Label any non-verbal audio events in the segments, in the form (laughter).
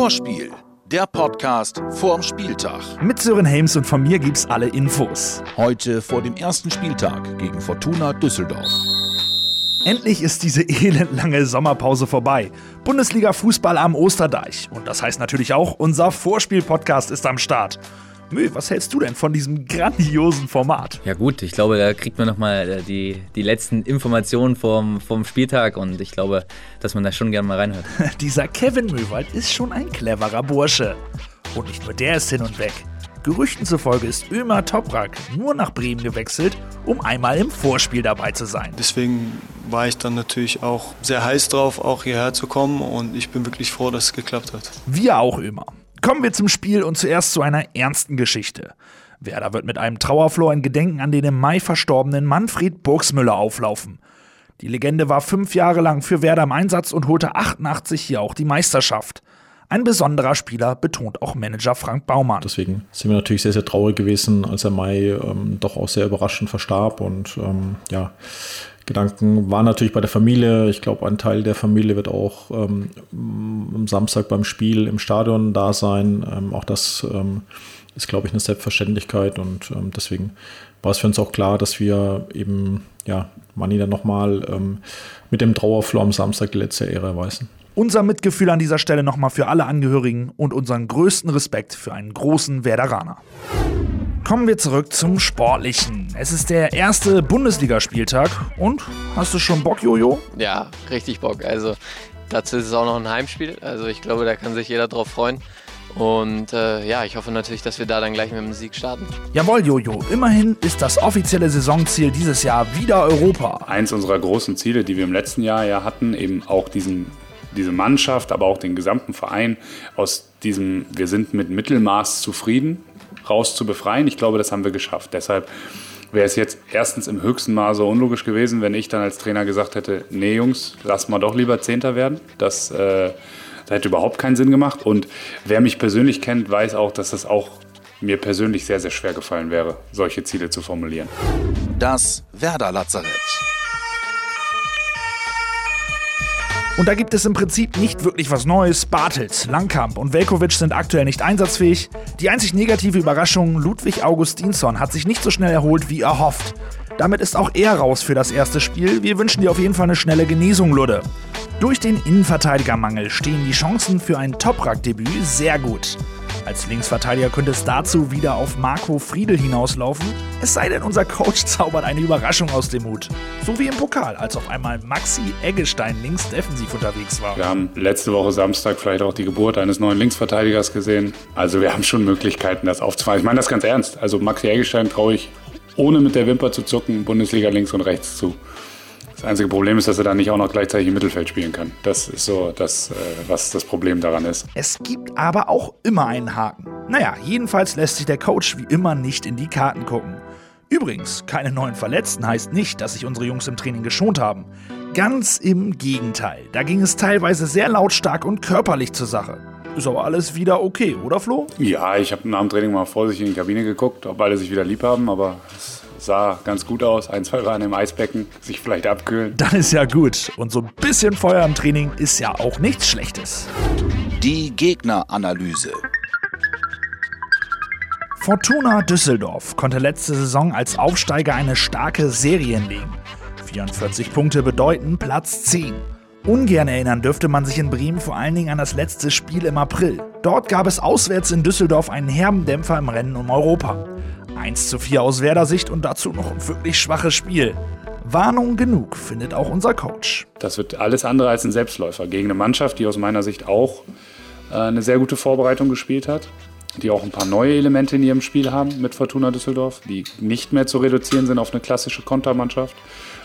Vorspiel, der Podcast vorm Spieltag. Mit Sören Helms und von mir gibt's alle Infos. Heute vor dem ersten Spieltag gegen Fortuna Düsseldorf. Endlich ist diese elendlange Sommerpause vorbei. Bundesliga Fußball am Osterdeich. Und das heißt natürlich auch, unser Vorspiel-Podcast ist am Start. Mö, was hältst du denn von diesem grandiosen Format? Ja gut, ich glaube, da kriegt man nochmal äh, die, die letzten Informationen vom, vom Spieltag und ich glaube, dass man da schon gerne mal reinhört. (laughs) Dieser Kevin Möwald ist schon ein cleverer Bursche. Und nicht nur der ist hin und weg. Gerüchten zufolge ist Ömer Toprak nur nach Bremen gewechselt, um einmal im Vorspiel dabei zu sein. Deswegen war ich dann natürlich auch sehr heiß drauf, auch hierher zu kommen und ich bin wirklich froh, dass es geklappt hat. Wir auch Ömer. Kommen wir zum Spiel und zuerst zu einer ernsten Geschichte. Werder wird mit einem Trauerflor in Gedenken an den im Mai verstorbenen Manfred Burgsmüller auflaufen. Die Legende war fünf Jahre lang für Werder im Einsatz und holte 88 hier auch die Meisterschaft. Ein besonderer Spieler, betont auch Manager Frank Baumann. Deswegen sind wir natürlich sehr, sehr traurig gewesen, als er Mai ähm, doch auch sehr überraschend verstarb. Und ähm, ja, Gedanken waren natürlich bei der Familie. Ich glaube, ein Teil der Familie wird auch ähm, am Samstag beim Spiel im Stadion da sein. Ähm, auch das ähm, ist, glaube ich, eine Selbstverständlichkeit und ähm, deswegen war es für uns auch klar, dass wir eben, ja, Manni dann nochmal ähm, mit dem Trauerflor am Samstag die letzte Ehre erweisen. Unser Mitgefühl an dieser Stelle nochmal für alle Angehörigen und unseren größten Respekt für einen großen Werderaner. Kommen wir zurück zum Sportlichen. Es ist der erste Bundesligaspieltag und hast du schon Bock, Jojo? Ja, richtig Bock. Also dazu ist es auch noch ein Heimspiel. Also ich glaube, da kann sich jeder drauf freuen. Und äh, ja, ich hoffe natürlich, dass wir da dann gleich mit dem Sieg starten. Jawohl, Jojo. Immerhin ist das offizielle Saisonziel dieses Jahr wieder Europa. Eins unserer großen Ziele, die wir im letzten Jahr ja hatten, eben auch diesen, diese Mannschaft, aber auch den gesamten Verein aus diesem, wir sind mit Mittelmaß zufrieden, raus zu befreien. Ich glaube, das haben wir geschafft. Deshalb wäre es jetzt erstens im höchsten Maße unlogisch gewesen, wenn ich dann als Trainer gesagt hätte, nee Jungs, lass mal doch lieber Zehnter werden. Das, äh, das hätte überhaupt keinen Sinn gemacht. Und wer mich persönlich kennt, weiß auch, dass das auch mir persönlich sehr, sehr schwer gefallen wäre, solche Ziele zu formulieren. Das Werder Lazarett. Und da gibt es im Prinzip nicht wirklich was Neues. Bartels, Langkamp und Velkovic sind aktuell nicht einsatzfähig. Die einzig negative Überraschung, Ludwig Augustinsson hat sich nicht so schnell erholt wie erhofft. Damit ist auch er raus für das erste Spiel. Wir wünschen dir auf jeden Fall eine schnelle Genesung, Ludde. Durch den Innenverteidigermangel stehen die Chancen für ein Toprak-Debüt sehr gut. Als Linksverteidiger könnte es dazu wieder auf Marco Friedel hinauslaufen, es sei denn, unser Coach zaubert eine Überraschung aus dem Hut. So wie im Pokal, als auf einmal Maxi Eggestein links defensiv unterwegs war. Wir haben letzte Woche Samstag vielleicht auch die Geburt eines neuen Linksverteidigers gesehen. Also wir haben schon Möglichkeiten, das aufzufahren. Ich meine das ganz ernst. Also Maxi Eggestein traue ich, ohne mit der Wimper zu zucken, Bundesliga links und rechts zu. Das einzige Problem ist, dass er dann nicht auch noch gleichzeitig im Mittelfeld spielen kann. Das ist so das, äh, was das Problem daran ist. Es gibt aber auch immer einen Haken. Naja, jedenfalls lässt sich der Coach wie immer nicht in die Karten gucken. Übrigens, keine neuen Verletzten heißt nicht, dass sich unsere Jungs im Training geschont haben. Ganz im Gegenteil. Da ging es teilweise sehr lautstark und körperlich zur Sache. Ist aber alles wieder okay, oder Flo? Ja, ich habe nach dem Training mal vorsichtig in die Kabine geguckt, ob alle sich wieder lieb haben, aber es sah ganz gut aus. Ein, zwei waren im Eisbecken, sich vielleicht abkühlen. Dann ist ja gut. Und so ein bisschen Feuer im Training ist ja auch nichts Schlechtes. Die Gegneranalyse. Fortuna Düsseldorf konnte letzte Saison als Aufsteiger eine starke Serie hinlegen. 44 Punkte bedeuten Platz 10. Ungern erinnern dürfte man sich in Bremen vor allen Dingen an das letzte Spiel im April. Dort gab es auswärts in Düsseldorf einen herben Dämpfer im Rennen um Europa. 1 zu 4 aus Werder-Sicht und dazu noch ein wirklich schwaches Spiel. Warnung genug, findet auch unser Coach. Das wird alles andere als ein Selbstläufer gegen eine Mannschaft, die aus meiner Sicht auch äh, eine sehr gute Vorbereitung gespielt hat, die auch ein paar neue Elemente in ihrem Spiel haben mit Fortuna Düsseldorf, die nicht mehr zu reduzieren sind auf eine klassische Kontermannschaft,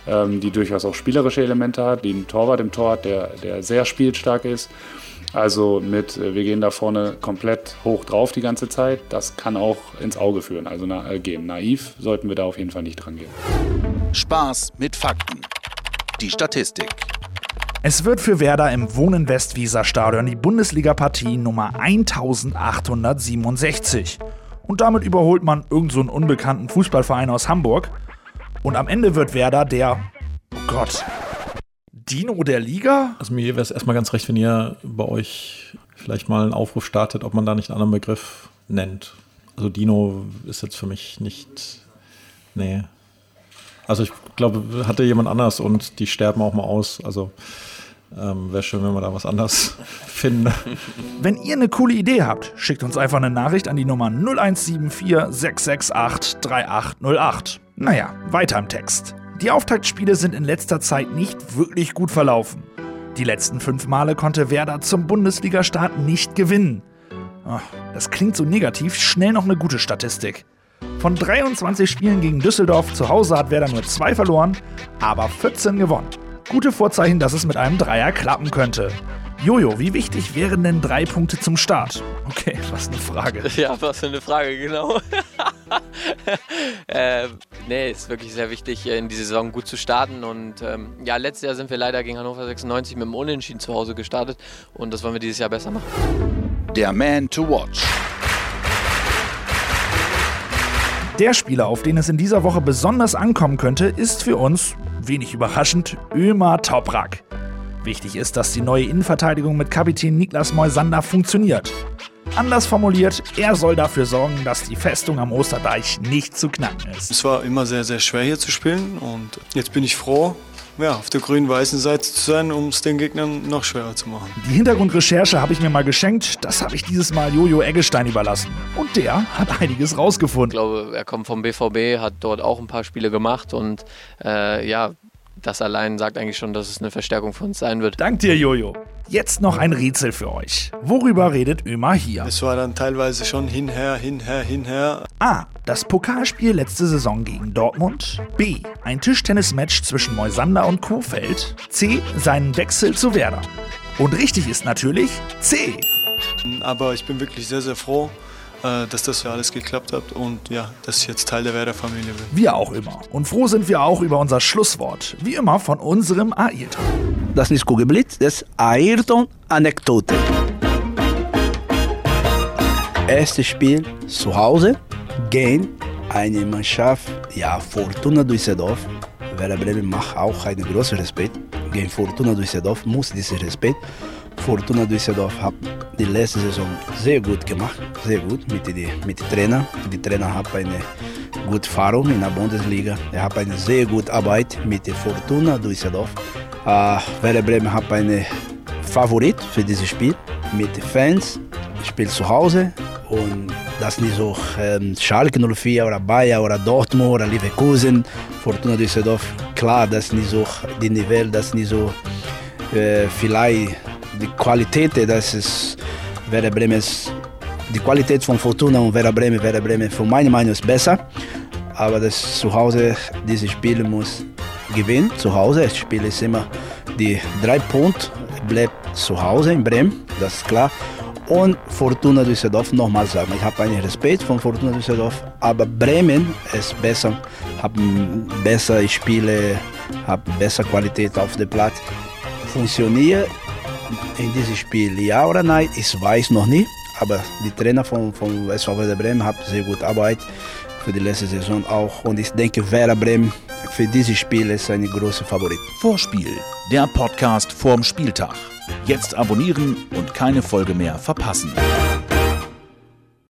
ähm, die durchaus auch spielerische Elemente hat, die einen Torwart im Tor hat, der, der sehr spielstark ist. Also mit, äh, wir gehen da vorne komplett hoch drauf die ganze Zeit. Das kann auch ins Auge führen, also na, äh, gehen. Naiv sollten wir da auf jeden Fall nicht dran gehen. Spaß mit Fakten. Die Statistik. Es wird für Werder im Wohnen Westwieser Stadion die Bundesliga-Partie Nummer 1867. Und damit überholt man irgendeinen so unbekannten Fußballverein aus Hamburg. Und am Ende wird Werder der, oh Gott, Dino der Liga? Also mir wäre es erstmal ganz recht, wenn ihr bei euch vielleicht mal einen Aufruf startet, ob man da nicht einen anderen Begriff nennt. Also Dino ist jetzt für mich nicht, nee. Also ich glaube, hatte jemand anders und die sterben auch mal aus. Also ähm, Wäre schön, wenn wir da was anderes (laughs) finden. Wenn ihr eine coole Idee habt, schickt uns einfach eine Nachricht an die Nummer 0174 668 3808. Naja, weiter im Text. Die Auftaktspiele sind in letzter Zeit nicht wirklich gut verlaufen. Die letzten fünf Male konnte Werder zum Bundesliga-Start nicht gewinnen. Das klingt so negativ, schnell noch eine gute Statistik. Von 23 Spielen gegen Düsseldorf zu Hause hat Werder nur zwei verloren, aber 14 gewonnen. Gute Vorzeichen, dass es mit einem Dreier klappen könnte. Jojo, wie wichtig wären denn drei Punkte zum Start? Okay, (laughs) was eine Frage. Ja, was für eine Frage, genau. (laughs) äh, nee, ist wirklich sehr wichtig, in die Saison gut zu starten. Und ähm, ja, letztes Jahr sind wir leider gegen Hannover 96 mit dem Unentschieden zu Hause gestartet. Und das wollen wir dieses Jahr besser machen. Der Man to Watch. Der Spieler, auf den es in dieser Woche besonders ankommen könnte, ist für uns, wenig überraschend, Ömer Toprak. Wichtig ist, dass die neue Innenverteidigung mit Kapitän Niklas Moisander funktioniert. Anders formuliert, er soll dafür sorgen, dass die Festung am Osterdeich nicht zu knacken ist. Es war immer sehr, sehr schwer hier zu spielen und jetzt bin ich froh, ja, auf der grün-weißen Seite zu sein, um es den Gegnern noch schwerer zu machen. Die Hintergrundrecherche habe ich mir mal geschenkt. Das habe ich dieses Mal Jojo Eggestein überlassen. Und der hat einiges rausgefunden. Ich glaube, er kommt vom BVB, hat dort auch ein paar Spiele gemacht und äh, ja, das allein sagt eigentlich schon, dass es eine Verstärkung für uns sein wird. Dank dir, Jojo. Jetzt noch ein Rätsel für euch. Worüber redet Ömer hier? Es war dann teilweise schon hinher, hinher, hinher. A. Das Pokalspiel letzte Saison gegen Dortmund. B. Ein Tischtennismatch zwischen Moisander und Kofeld. C. Seinen Wechsel zu Werder. Und richtig ist natürlich C. Aber ich bin wirklich sehr, sehr froh, dass das ja alles geklappt hat und ja, dass ich jetzt Teil der Werder-Familie bin. Wir auch immer. Und froh sind wir auch über unser Schlusswort. Wie immer von unserem Ayrton. Das ist Kugelblitz, das Ayrton-Anekdote. Erstes Spiel zu Hause gegen eine Mannschaft, ja, Fortuna Düsseldorf. Werder Bremen macht auch einen großen Respekt. Gegen Fortuna Düsseldorf muss dieser Respekt. Fortuna Düsseldorf hat die letzte Saison sehr gut gemacht, sehr gut mit dem mit Trainer. Die Trainer haben eine gute Erfahrung in der Bundesliga. Er hat eine sehr gute Arbeit mit Fortuna Düsseldorf. Uh, Werder Bremen hat einen Favorit für dieses Spiel mit den Fans. Spielt zu Hause und das nicht so ähm, Schalke 04 oder Bayer oder Dortmund oder Leverkusen. Fortuna Düsseldorf, klar, das ist nicht so die Niveau, das ist nicht so äh, vielleicht die Qualität, das ist Werder Bremen die Qualität von Fortuna und Werder Bremen, Werder Bremen von meiner Meinung ist besser, aber das zu Hause, dieses Spiel muss gewinnen, zu Hause, das Spiel ist immer die drei Punkte, bleibt zu Hause in Bremen, das ist klar, und Fortuna Düsseldorf nochmal sagen. Ich habe einen Respekt von Fortuna Düsseldorf, aber Bremen ist besser, hat bessere Spiele, hat bessere Qualität auf dem Platz. Funktioniert in diesem Spiel ja oder nein, ich weiß noch nicht, aber die Trainer von, von SV Werder Bremen haben sehr gute Arbeit für die letzte Saison auch und ich denke, Werder Bremen für dieses Spiel ist ein großer Favorit. Vorspiel, der Podcast vorm Spieltag. Jetzt abonnieren und keine Folge mehr verpassen.